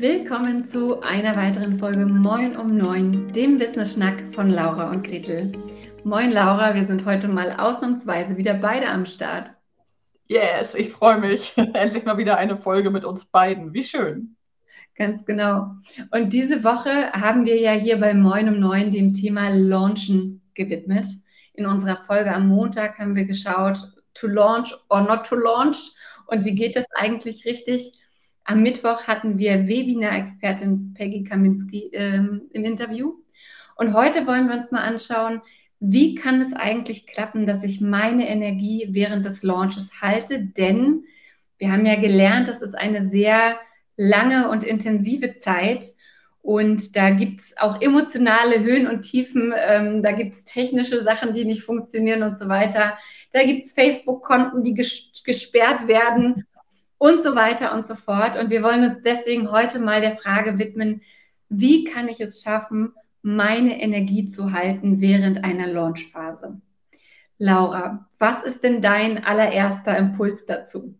Willkommen zu einer weiteren Folge Moin um 9, dem Business Schnack von Laura und Gretel. Moin Laura, wir sind heute mal ausnahmsweise wieder beide am Start. Yes, ich freue mich. Endlich mal wieder eine Folge mit uns beiden. Wie schön. Ganz genau. Und diese Woche haben wir ja hier bei Moin um 9 dem Thema Launchen gewidmet. In unserer Folge am Montag haben wir geschaut, to launch or not to launch und wie geht das eigentlich richtig. Am Mittwoch hatten wir Webinar-Expertin Peggy Kaminski ähm, im Interview. Und heute wollen wir uns mal anschauen, wie kann es eigentlich klappen, dass ich meine Energie während des Launches halte? Denn wir haben ja gelernt, das ist eine sehr lange und intensive Zeit. Und da gibt es auch emotionale Höhen und Tiefen, ähm, da gibt es technische Sachen, die nicht funktionieren und so weiter. Da gibt es Facebook-Konten, die ges gesperrt werden und so weiter und so fort. Und wir wollen uns deswegen heute mal der Frage widmen, wie kann ich es schaffen, meine Energie zu halten während einer Launchphase? Laura, was ist denn dein allererster Impuls dazu?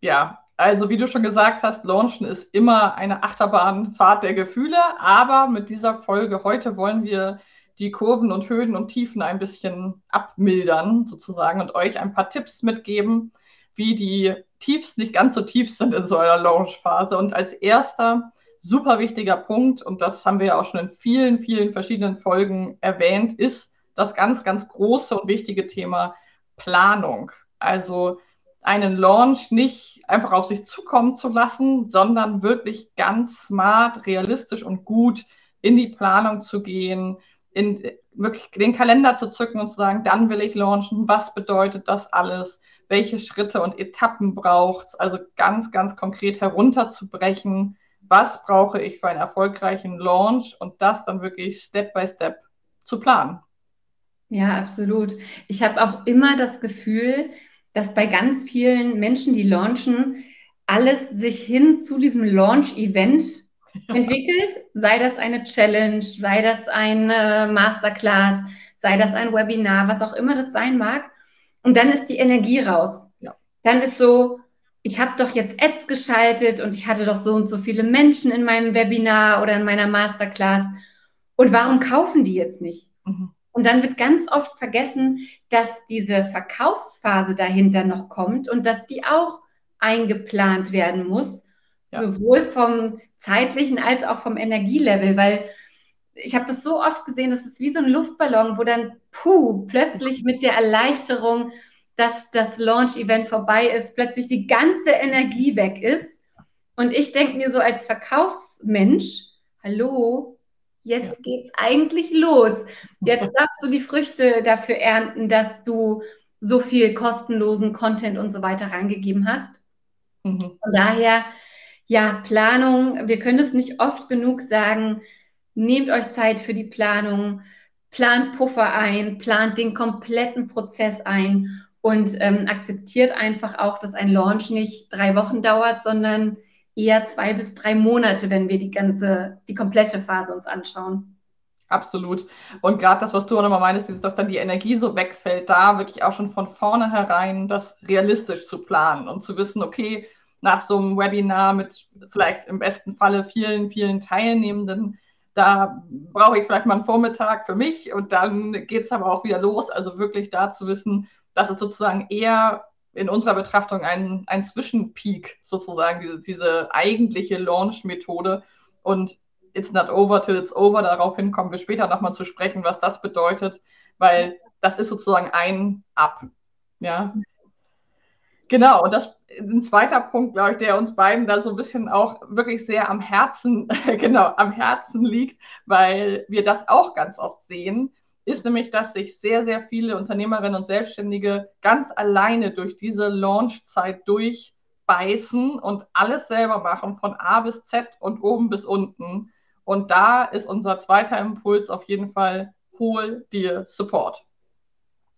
Ja, also wie du schon gesagt hast, Launchen ist immer eine Achterbahnfahrt der Gefühle, aber mit dieser Folge heute wollen wir die Kurven und Höhen und Tiefen ein bisschen abmildern sozusagen und euch ein paar Tipps mitgeben, wie die Tiefs nicht ganz so tief sind in so einer Launchphase. Und als erster super wichtiger Punkt, und das haben wir ja auch schon in vielen, vielen verschiedenen Folgen erwähnt, ist das ganz, ganz große und wichtige Thema Planung. Also einen Launch nicht einfach auf sich zukommen zu lassen, sondern wirklich ganz smart, realistisch und gut in die Planung zu gehen, in wirklich den Kalender zu zücken und zu sagen, dann will ich launchen, was bedeutet das alles, welche Schritte und Etappen braucht es, also ganz, ganz konkret herunterzubrechen, was brauche ich für einen erfolgreichen Launch? Und das dann wirklich Step by Step zu planen. Ja, absolut. Ich habe auch immer das Gefühl, dass bei ganz vielen Menschen, die launchen, alles sich hin zu diesem Launch-Event entwickelt, sei das eine Challenge, sei das eine Masterclass, sei das ein Webinar, was auch immer das sein mag. Und dann ist die Energie raus. Ja. Dann ist so, ich habe doch jetzt Ads geschaltet und ich hatte doch so und so viele Menschen in meinem Webinar oder in meiner Masterclass. Und warum kaufen die jetzt nicht? Mhm. Und dann wird ganz oft vergessen, dass diese Verkaufsphase dahinter noch kommt und dass die auch eingeplant werden muss, ja. sowohl vom zeitlichen als auch vom Energielevel, weil ich habe das so oft gesehen, das ist wie so ein Luftballon, wo dann, puh, plötzlich mit der Erleichterung, dass das Launch-Event vorbei ist, plötzlich die ganze Energie weg ist. Und ich denke mir so als Verkaufsmensch, hallo, jetzt ja. geht's eigentlich los. Jetzt darfst du die Früchte dafür ernten, dass du so viel kostenlosen Content und so weiter reingegeben hast. Mhm. Von daher, ja, Planung, wir können es nicht oft genug sagen, Nehmt euch Zeit für die Planung, plant Puffer ein, plant den kompletten Prozess ein. Und ähm, akzeptiert einfach auch, dass ein Launch nicht drei Wochen dauert, sondern eher zwei bis drei Monate, wenn wir die ganze, die komplette Phase uns anschauen. Absolut. Und gerade das, was du auch nochmal meinst, ist, dass dann die Energie so wegfällt, da wirklich auch schon von vornherein das realistisch zu planen und zu wissen, okay, nach so einem Webinar mit vielleicht im besten Falle vielen, vielen Teilnehmenden, da brauche ich vielleicht mal einen Vormittag für mich und dann geht es aber auch wieder los. Also wirklich da zu wissen, dass es sozusagen eher in unserer Betrachtung ein, ein Zwischenpeak sozusagen, diese, diese eigentliche Launch-Methode. Und it's not over till it's over. Daraufhin kommen wir später nochmal zu sprechen, was das bedeutet, weil das ist sozusagen ein Up. Ja. Genau, und das ein zweiter Punkt, glaube ich, der uns beiden da so ein bisschen auch wirklich sehr am Herzen, genau, am Herzen liegt, weil wir das auch ganz oft sehen, ist nämlich, dass sich sehr, sehr viele Unternehmerinnen und Selbstständige ganz alleine durch diese Launchzeit durchbeißen und alles selber machen, von A bis Z und oben bis unten. Und da ist unser zweiter Impuls auf jeden Fall, hol dir Support.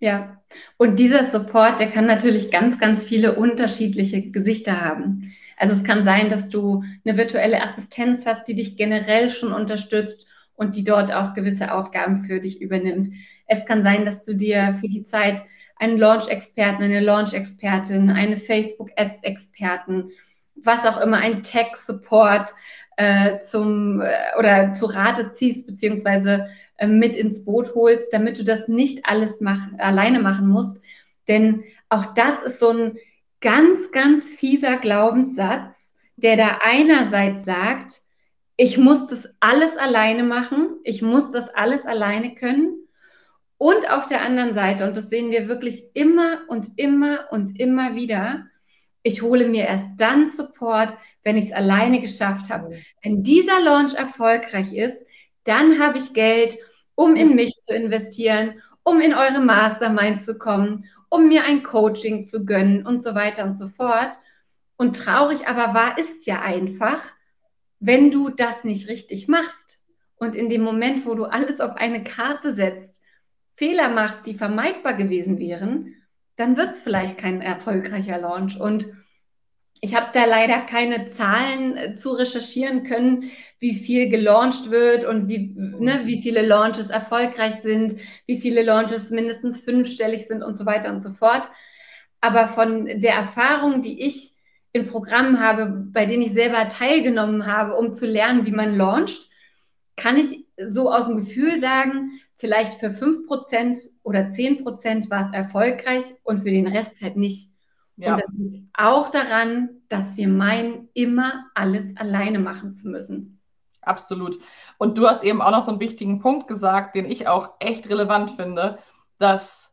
Ja, und dieser Support, der kann natürlich ganz, ganz viele unterschiedliche Gesichter haben. Also es kann sein, dass du eine virtuelle Assistenz hast, die dich generell schon unterstützt und die dort auch gewisse Aufgaben für dich übernimmt. Es kann sein, dass du dir für die Zeit einen Launch-Experten, eine Launch-Expertin, eine Facebook-Ads-Experten, was auch immer, ein Tech-Support, äh, zum äh, oder zu Rate ziehst, beziehungsweise mit ins Boot holst, damit du das nicht alles mach, alleine machen musst. Denn auch das ist so ein ganz, ganz fieser Glaubenssatz, der da einerseits sagt, ich muss das alles alleine machen, ich muss das alles alleine können. Und auf der anderen Seite, und das sehen wir wirklich immer und immer und immer wieder, ich hole mir erst dann Support, wenn ich es alleine geschafft habe. Wenn dieser Launch erfolgreich ist, dann habe ich Geld, um in mich zu investieren, um in eure Mastermind zu kommen, um mir ein Coaching zu gönnen und so weiter und so fort. Und traurig aber wahr ist ja einfach, wenn du das nicht richtig machst und in dem Moment, wo du alles auf eine Karte setzt, Fehler machst, die vermeidbar gewesen wären, dann wird es vielleicht kein erfolgreicher Launch. Und ich habe da leider keine Zahlen äh, zu recherchieren können, wie viel gelauncht wird und wie, ne, wie viele Launches erfolgreich sind, wie viele Launches mindestens fünfstellig sind und so weiter und so fort. Aber von der Erfahrung, die ich in Programmen habe, bei denen ich selber teilgenommen habe, um zu lernen, wie man launcht, kann ich so aus dem Gefühl sagen, vielleicht für 5% oder 10% war es erfolgreich und für den Rest halt nicht. Ja. Und das liegt auch daran, dass wir meinen, immer alles alleine machen zu müssen. Absolut. Und du hast eben auch noch so einen wichtigen Punkt gesagt, den ich auch echt relevant finde, dass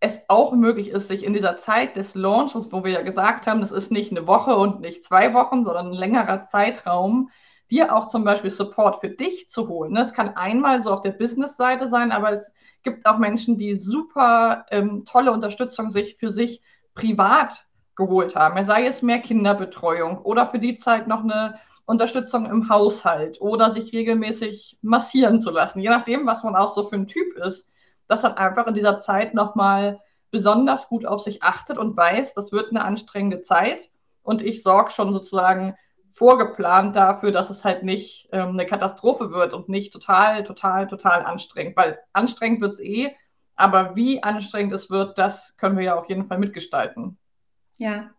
es auch möglich ist, sich in dieser Zeit des Launches, wo wir ja gesagt haben, das ist nicht eine Woche und nicht zwei Wochen, sondern ein längerer Zeitraum, dir auch zum Beispiel Support für dich zu holen. Es kann einmal so auf der Business-Seite sein, aber es gibt auch Menschen, die super ähm, tolle Unterstützung sich für sich privat geholt haben. Sei es mehr Kinderbetreuung oder für die Zeit noch eine Unterstützung im Haushalt oder sich regelmäßig massieren zu lassen, je nachdem, was man auch so für ein Typ ist, dass dann einfach in dieser Zeit nochmal besonders gut auf sich achtet und weiß, das wird eine anstrengende Zeit und ich sorge schon sozusagen vorgeplant dafür, dass es halt nicht ähm, eine Katastrophe wird und nicht total, total, total anstrengend, weil anstrengend wird es eh, aber wie anstrengend es wird, das können wir ja auf jeden Fall mitgestalten. Ja,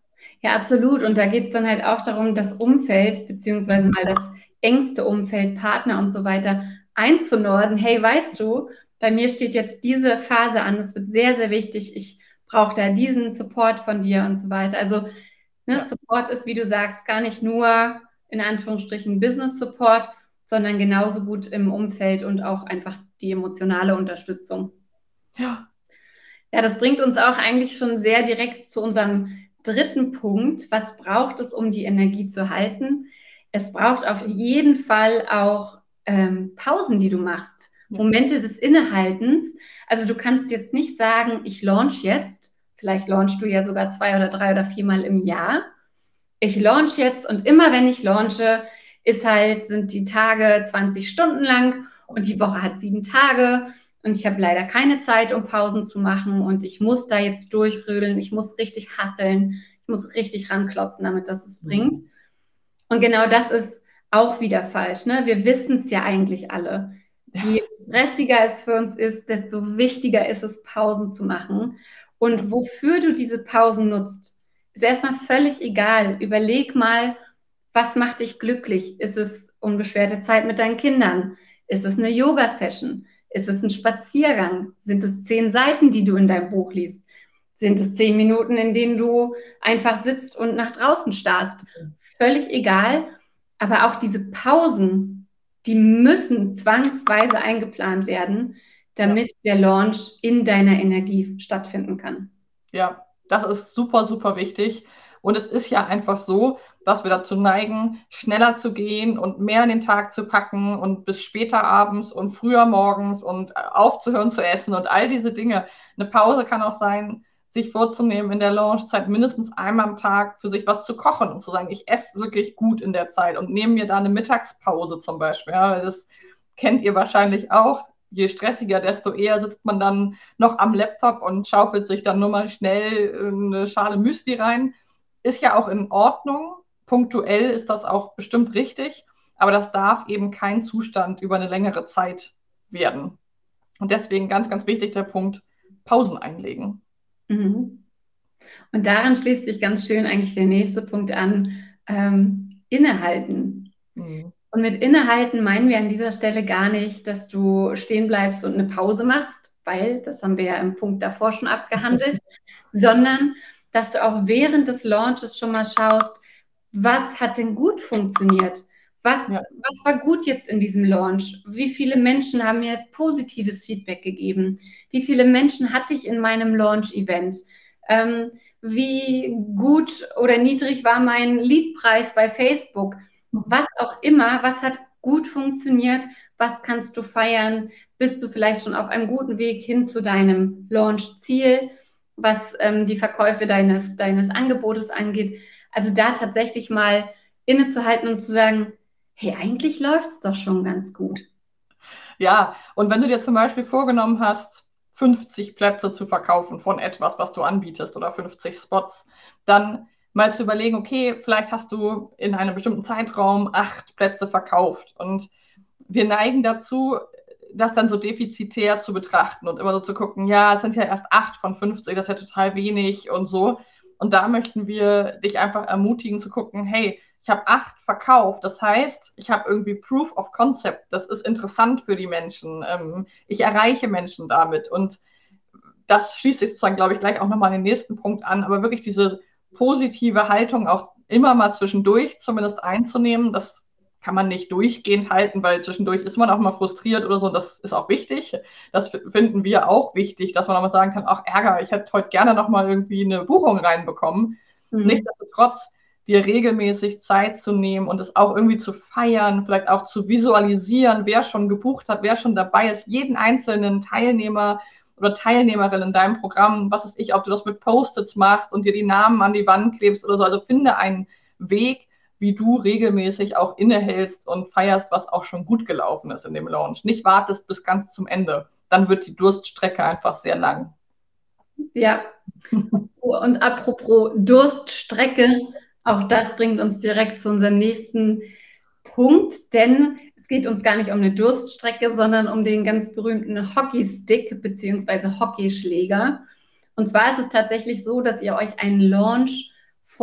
ja, absolut. Und da geht es dann halt auch darum, das Umfeld, beziehungsweise mal das engste Umfeld, Partner und so weiter einzunorden. Hey, weißt du, bei mir steht jetzt diese Phase an, es wird sehr, sehr wichtig. Ich brauche da diesen Support von dir und so weiter. Also, ne, ja. Support ist, wie du sagst, gar nicht nur in Anführungsstrichen Business Support, sondern genauso gut im Umfeld und auch einfach die emotionale Unterstützung. Ja. Ja, das bringt uns auch eigentlich schon sehr direkt zu unserem dritten Punkt. Was braucht es, um die Energie zu halten? Es braucht auf jeden Fall auch ähm, Pausen, die du machst. Momente des Innehaltens. Also du kannst jetzt nicht sagen, ich launch jetzt. Vielleicht launchst du ja sogar zwei oder drei oder viermal im Jahr. Ich launch jetzt und immer wenn ich launche, ist halt, sind die Tage 20 Stunden lang und die Woche hat sieben Tage und ich habe leider keine Zeit, um Pausen zu machen und ich muss da jetzt durchrödeln, ich muss richtig hasseln, ich muss richtig ranklotzen, damit das es mhm. bringt. Und genau das ist auch wieder falsch. Ne? Wir wissen es ja eigentlich alle. Je stressiger es für uns ist, desto wichtiger ist es, Pausen zu machen. Und wofür du diese Pausen nutzt, ist erstmal völlig egal. Überleg mal, was macht dich glücklich? Ist es unbeschwerte Zeit mit deinen Kindern? Ist es eine Yoga-Session? Ist es ein Spaziergang? Sind es zehn Seiten, die du in deinem Buch liest? Sind es zehn Minuten, in denen du einfach sitzt und nach draußen starrst? Völlig egal. Aber auch diese Pausen, die müssen zwangsweise eingeplant werden, damit der Launch in deiner Energie stattfinden kann. Ja, das ist super, super wichtig. Und es ist ja einfach so, dass wir dazu neigen, schneller zu gehen und mehr in den Tag zu packen und bis später abends und früher morgens und aufzuhören zu essen und all diese Dinge. Eine Pause kann auch sein, sich vorzunehmen in der Launchzeit mindestens einmal am Tag für sich was zu kochen und zu sagen, ich esse wirklich gut in der Zeit und nehme mir da eine Mittagspause zum Beispiel. Ja, das kennt ihr wahrscheinlich auch. Je stressiger, desto eher sitzt man dann noch am Laptop und schaufelt sich dann nur mal schnell eine Schale Müsli rein. Ist ja auch in Ordnung, Punktuell ist das auch bestimmt richtig, aber das darf eben kein Zustand über eine längere Zeit werden. Und deswegen ganz, ganz wichtig der Punkt, Pausen einlegen. Mhm. Und daran schließt sich ganz schön eigentlich der nächste Punkt an, ähm, innehalten. Mhm. Und mit innehalten meinen wir an dieser Stelle gar nicht, dass du stehen bleibst und eine Pause machst, weil das haben wir ja im Punkt davor schon abgehandelt, sondern dass du auch während des Launches schon mal schaust, was hat denn gut funktioniert? Was, ja. was war gut jetzt in diesem Launch? Wie viele Menschen haben mir positives Feedback gegeben? Wie viele Menschen hatte ich in meinem Launch-Event? Ähm, wie gut oder niedrig war mein Leadpreis bei Facebook? Was auch immer, was hat gut funktioniert? Was kannst du feiern? Bist du vielleicht schon auf einem guten Weg hin zu deinem Launch-Ziel, was ähm, die Verkäufe deines, deines Angebotes angeht? Also da tatsächlich mal innezuhalten und zu sagen, hey, eigentlich läuft es doch schon ganz gut. Ja, und wenn du dir zum Beispiel vorgenommen hast, 50 Plätze zu verkaufen von etwas, was du anbietest oder 50 Spots, dann mal zu überlegen, okay, vielleicht hast du in einem bestimmten Zeitraum acht Plätze verkauft und wir neigen dazu, das dann so defizitär zu betrachten und immer so zu gucken, ja, es sind ja erst acht von 50, das ist ja total wenig und so. Und da möchten wir dich einfach ermutigen zu gucken, hey, ich habe acht verkauft. Das heißt, ich habe irgendwie Proof of Concept. Das ist interessant für die Menschen. Ähm, ich erreiche Menschen damit. Und das schließt sich sozusagen, glaube ich, gleich auch nochmal den nächsten Punkt an. Aber wirklich diese positive Haltung auch immer mal zwischendurch zumindest einzunehmen, das kann man nicht durchgehend halten, weil zwischendurch ist man auch mal frustriert oder so. Und das ist auch wichtig. Das finden wir auch wichtig, dass man auch mal sagen kann, ach Ärger, ich hätte heute gerne nochmal irgendwie eine Buchung reinbekommen. Mhm. Nichtsdestotrotz dir regelmäßig Zeit zu nehmen und es auch irgendwie zu feiern, vielleicht auch zu visualisieren, wer schon gebucht hat, wer schon dabei ist, jeden einzelnen Teilnehmer oder Teilnehmerin in deinem Programm, was ist ich, ob du das mit Post-its machst und dir die Namen an die Wand klebst oder so. Also finde einen Weg, wie du regelmäßig auch innehältst und feierst, was auch schon gut gelaufen ist in dem Launch. Nicht wartest bis ganz zum Ende. Dann wird die Durststrecke einfach sehr lang. Ja. Und apropos Durststrecke, auch das bringt uns direkt zu unserem nächsten Punkt, denn es geht uns gar nicht um eine Durststrecke, sondern um den ganz berühmten Hockeystick bzw. Hockeyschläger. Und zwar ist es tatsächlich so, dass ihr euch einen Launch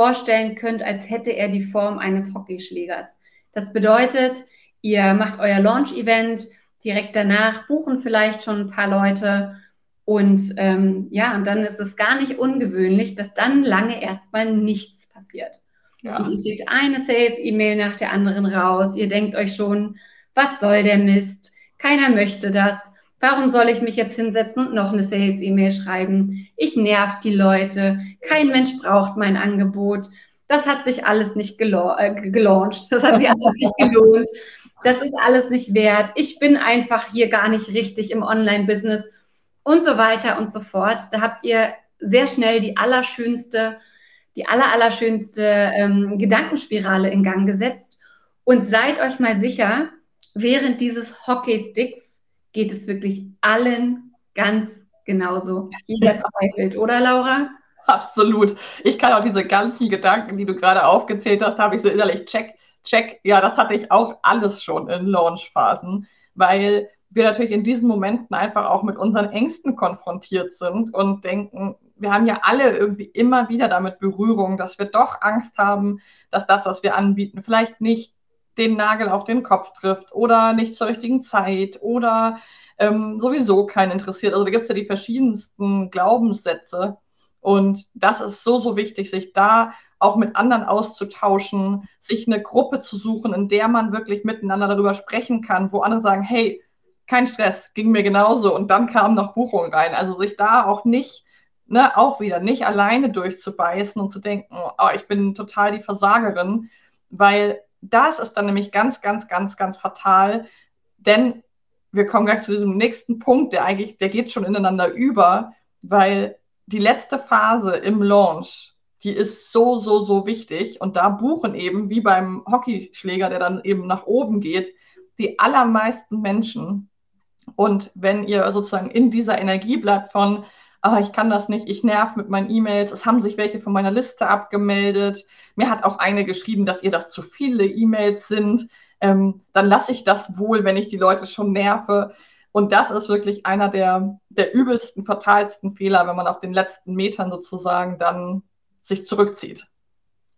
vorstellen könnt, als hätte er die Form eines Hockeyschlägers. Das bedeutet, ihr macht euer Launch-Event, direkt danach buchen vielleicht schon ein paar Leute und ähm, ja, und dann ist es gar nicht ungewöhnlich, dass dann lange erstmal nichts passiert. Ja. Und ihr schickt eine Sales-E-Mail nach der anderen raus. Ihr denkt euch schon, was soll der Mist? Keiner möchte das. Warum soll ich mich jetzt hinsetzen und noch eine Sales-E-Mail schreiben? Ich nerv die Leute. Kein Mensch braucht mein Angebot. Das hat sich alles nicht gela äh, gelauncht. Das hat sich alles nicht gelohnt. Das ist alles nicht wert. Ich bin einfach hier gar nicht richtig im Online-Business und so weiter und so fort. Da habt ihr sehr schnell die allerschönste die aller, allerschönste ähm, Gedankenspirale in Gang gesetzt. Und seid euch mal sicher, während dieses Hockeysticks geht es wirklich allen ganz genauso. Jeder zweifelt, oder Laura? Absolut. Ich kann auch diese ganzen Gedanken, die du gerade aufgezählt hast, habe ich so innerlich check, check. Ja, das hatte ich auch alles schon in Launchphasen, weil wir natürlich in diesen Momenten einfach auch mit unseren Ängsten konfrontiert sind und denken, wir haben ja alle irgendwie immer wieder damit Berührung, dass wir doch Angst haben, dass das, was wir anbieten, vielleicht nicht den Nagel auf den Kopf trifft oder nicht zur richtigen Zeit oder ähm, sowieso keinen interessiert. Also da gibt es ja die verschiedensten Glaubenssätze. Und das ist so, so wichtig, sich da auch mit anderen auszutauschen, sich eine Gruppe zu suchen, in der man wirklich miteinander darüber sprechen kann, wo andere sagen, hey, kein Stress, ging mir genauso. Und dann kamen noch Buchungen rein. Also sich da auch nicht, ne, auch wieder nicht alleine durchzubeißen und zu denken, oh, ich bin total die Versagerin, weil das ist dann nämlich ganz, ganz, ganz, ganz fatal. Denn wir kommen gleich zu diesem nächsten Punkt, der eigentlich, der geht schon ineinander über, weil die letzte Phase im Launch, die ist so, so, so wichtig. Und da buchen eben, wie beim Hockeyschläger, der dann eben nach oben geht, die allermeisten Menschen und wenn ihr sozusagen in dieser Energie bleibt von, ah, ich kann das nicht, ich nerv mit meinen E-Mails, es haben sich welche von meiner Liste abgemeldet, mir hat auch eine geschrieben, dass ihr das zu viele E-Mails sind, ähm, dann lasse ich das wohl, wenn ich die Leute schon nerve. Und das ist wirklich einer der, der übelsten, fatalsten Fehler, wenn man auf den letzten Metern sozusagen dann sich zurückzieht.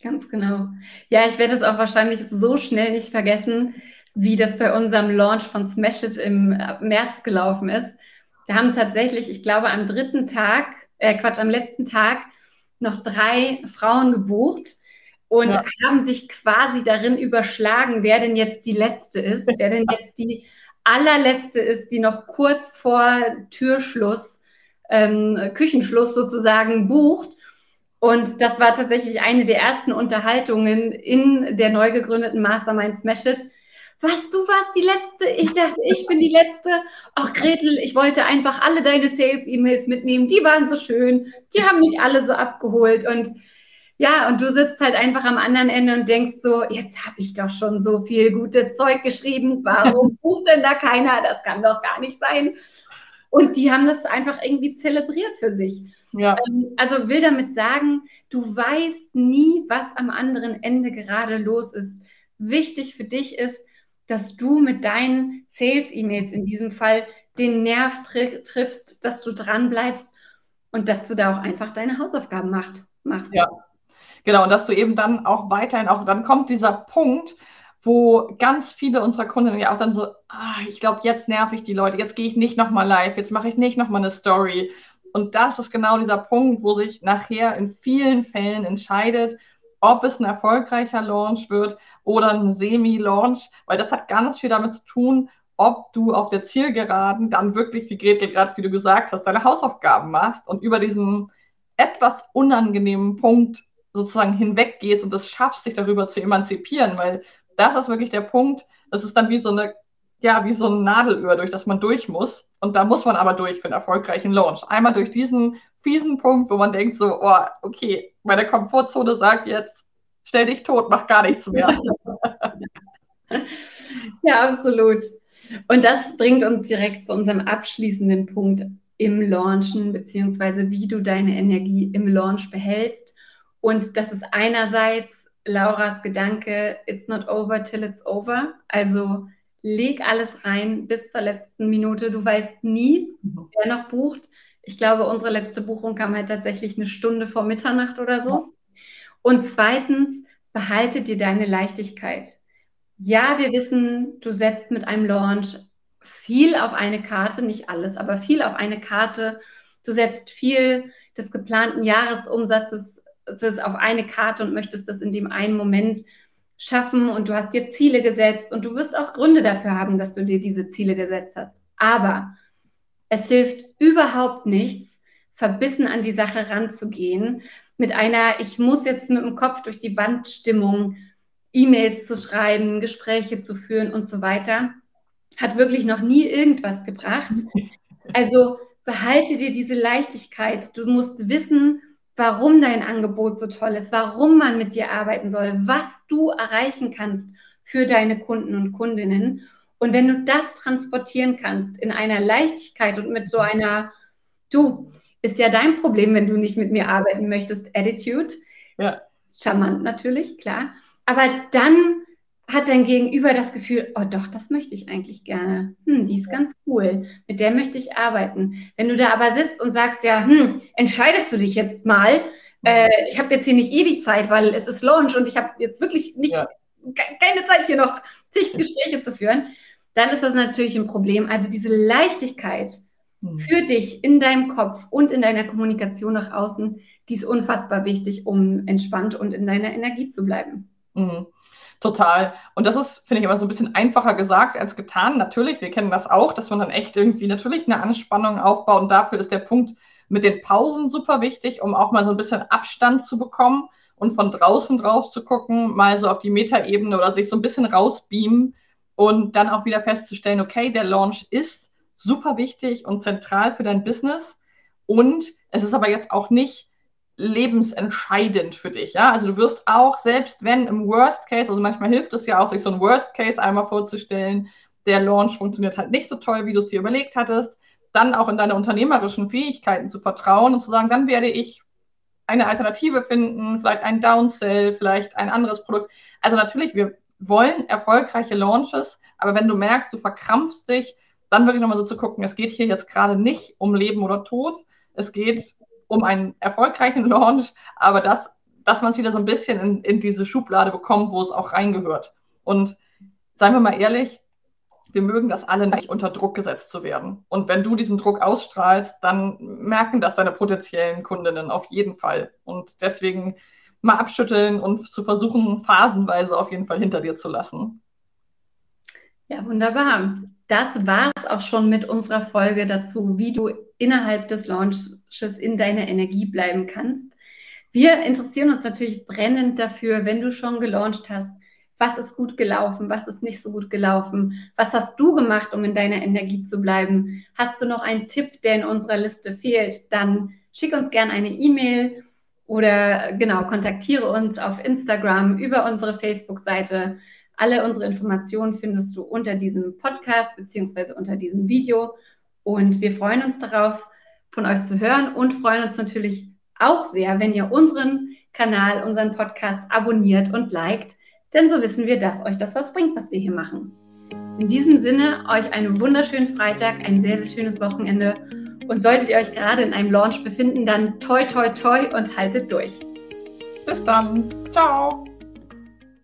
Ganz genau. Ja, ich werde es auch wahrscheinlich so schnell nicht vergessen, wie das bei unserem Launch von Smash It im März gelaufen ist. Wir haben tatsächlich, ich glaube, am dritten Tag, äh Quatsch, am letzten Tag noch drei Frauen gebucht und ja. haben sich quasi darin überschlagen, wer denn jetzt die letzte ist, wer denn jetzt die allerletzte ist, die noch kurz vor Türschluss, ähm, Küchenschluss sozusagen bucht. Und das war tatsächlich eine der ersten Unterhaltungen in der neu gegründeten Mastermind Smash It. Was, du warst die Letzte? Ich dachte, ich bin die Letzte. Ach, Gretel, ich wollte einfach alle deine Sales-E-Mails mitnehmen. Die waren so schön. Die haben mich alle so abgeholt. Und ja, und du sitzt halt einfach am anderen Ende und denkst so, jetzt habe ich doch schon so viel gutes Zeug geschrieben. Warum bucht denn da keiner? Das kann doch gar nicht sein. Und die haben das einfach irgendwie zelebriert für sich. Ja. Ähm, also will damit sagen, du weißt nie, was am anderen Ende gerade los ist. Wichtig für dich ist, dass du mit deinen Sales-E-Mails in diesem Fall den Nerv tri triffst, dass du dran bleibst und dass du da auch einfach deine Hausaufgaben macht, machst. Ja, genau. Und dass du eben dann auch weiterhin, auch dann kommt dieser Punkt, wo ganz viele unserer Kunden ja auch dann so, ah, ich glaube, jetzt nerv ich die Leute, jetzt gehe ich nicht nochmal live, jetzt mache ich nicht nochmal eine Story. Und das ist genau dieser Punkt, wo sich nachher in vielen Fällen entscheidet, ob es ein erfolgreicher Launch wird oder ein Semi-Launch, weil das hat ganz viel damit zu tun, ob du auf der Zielgeraden dann wirklich, wie Gretel gerade, wie du gesagt hast, deine Hausaufgaben machst und über diesen etwas unangenehmen Punkt sozusagen hinweggehst und es schaffst, dich darüber zu emanzipieren, weil das ist wirklich der Punkt, das ist dann wie so eine, ja, wie so ein Nadelöhr, durch das man durch muss. Und da muss man aber durch für einen erfolgreichen Launch. Einmal durch diesen fiesen Punkt, wo man denkt so, oh, okay, meine Komfortzone sagt jetzt, stell dich tot, mach gar nichts mehr. ja, absolut. Und das bringt uns direkt zu unserem abschließenden Punkt im Launchen, beziehungsweise wie du deine Energie im Launch behältst. Und das ist einerseits Lauras Gedanke, it's not over till it's over. Also leg alles rein bis zur letzten Minute. Du weißt nie, mhm. wer noch bucht. Ich glaube, unsere letzte Buchung kam halt tatsächlich eine Stunde vor Mitternacht oder so. Und zweitens, behalte dir deine Leichtigkeit. Ja, wir wissen, du setzt mit einem Launch viel auf eine Karte, nicht alles, aber viel auf eine Karte. Du setzt viel des geplanten Jahresumsatzes auf eine Karte und möchtest das in dem einen Moment schaffen und du hast dir Ziele gesetzt und du wirst auch Gründe dafür haben, dass du dir diese Ziele gesetzt hast. Aber es hilft überhaupt nichts, verbissen an die Sache ranzugehen, mit einer, ich muss jetzt mit dem Kopf durch die Wand Stimmung, E-Mails zu schreiben, Gespräche zu führen und so weiter. Hat wirklich noch nie irgendwas gebracht. Also behalte dir diese Leichtigkeit. Du musst wissen, warum dein Angebot so toll ist, warum man mit dir arbeiten soll, was du erreichen kannst für deine Kunden und Kundinnen. Und wenn du das transportieren kannst in einer Leichtigkeit und mit so einer, du, ist ja dein Problem, wenn du nicht mit mir arbeiten möchtest, Attitude. Ja. Charmant natürlich, klar. Aber dann hat dein Gegenüber das Gefühl, oh doch, das möchte ich eigentlich gerne. Hm, die ist ganz cool. Mit der möchte ich arbeiten. Wenn du da aber sitzt und sagst, ja, hm, entscheidest du dich jetzt mal? Äh, ich habe jetzt hier nicht ewig Zeit, weil es ist Launch und ich habe jetzt wirklich nicht ja. keine Zeit, hier noch zig Gespräche zu führen. Dann ist das natürlich ein Problem. Also diese Leichtigkeit. Für dich in deinem Kopf und in deiner Kommunikation nach außen, die ist unfassbar wichtig, um entspannt und in deiner Energie zu bleiben. Mhm. Total. Und das ist, finde ich, immer so ein bisschen einfacher gesagt als getan. Natürlich, wir kennen das auch, dass man dann echt irgendwie natürlich eine Anspannung aufbaut. Und dafür ist der Punkt mit den Pausen super wichtig, um auch mal so ein bisschen Abstand zu bekommen und von draußen drauf zu gucken, mal so auf die Metaebene oder sich so ein bisschen rausbeamen und dann auch wieder festzustellen, okay, der Launch ist super wichtig und zentral für dein Business. Und es ist aber jetzt auch nicht lebensentscheidend für dich. Ja? Also du wirst auch, selbst wenn im Worst Case, also manchmal hilft es ja auch, sich so ein Worst Case einmal vorzustellen, der Launch funktioniert halt nicht so toll, wie du es dir überlegt hattest, dann auch in deine unternehmerischen Fähigkeiten zu vertrauen und zu sagen, dann werde ich eine Alternative finden, vielleicht ein Downsell, vielleicht ein anderes Produkt. Also natürlich, wir wollen erfolgreiche Launches, aber wenn du merkst, du verkrampfst dich, dann wirklich nochmal so zu gucken, es geht hier jetzt gerade nicht um Leben oder Tod, es geht um einen erfolgreichen Launch, aber das dass man es wieder so ein bisschen in, in diese Schublade bekommt, wo es auch reingehört. Und seien wir mal ehrlich, wir mögen das alle nicht, unter Druck gesetzt zu werden. Und wenn du diesen Druck ausstrahlst, dann merken das deine potenziellen Kundinnen auf jeden Fall. Und deswegen mal abschütteln und zu versuchen, phasenweise auf jeden Fall hinter dir zu lassen. Ja, wunderbar. Das war es auch schon mit unserer Folge dazu, wie du innerhalb des Launches in deiner Energie bleiben kannst. Wir interessieren uns natürlich brennend dafür, wenn du schon gelauncht hast, was ist gut gelaufen, was ist nicht so gut gelaufen, was hast du gemacht, um in deiner Energie zu bleiben. Hast du noch einen Tipp, der in unserer Liste fehlt, dann schick uns gerne eine E-Mail oder genau, kontaktiere uns auf Instagram über unsere Facebook-Seite. Alle unsere Informationen findest du unter diesem Podcast beziehungsweise unter diesem Video. Und wir freuen uns darauf, von euch zu hören und freuen uns natürlich auch sehr, wenn ihr unseren Kanal, unseren Podcast abonniert und liked denn so wissen wir, dass euch das was bringt, was wir hier machen. In diesem Sinne, euch einen wunderschönen Freitag, ein sehr, sehr schönes Wochenende und solltet ihr euch gerade in einem Launch befinden, dann toi, toi, toi und haltet durch. Bis dann. Ciao.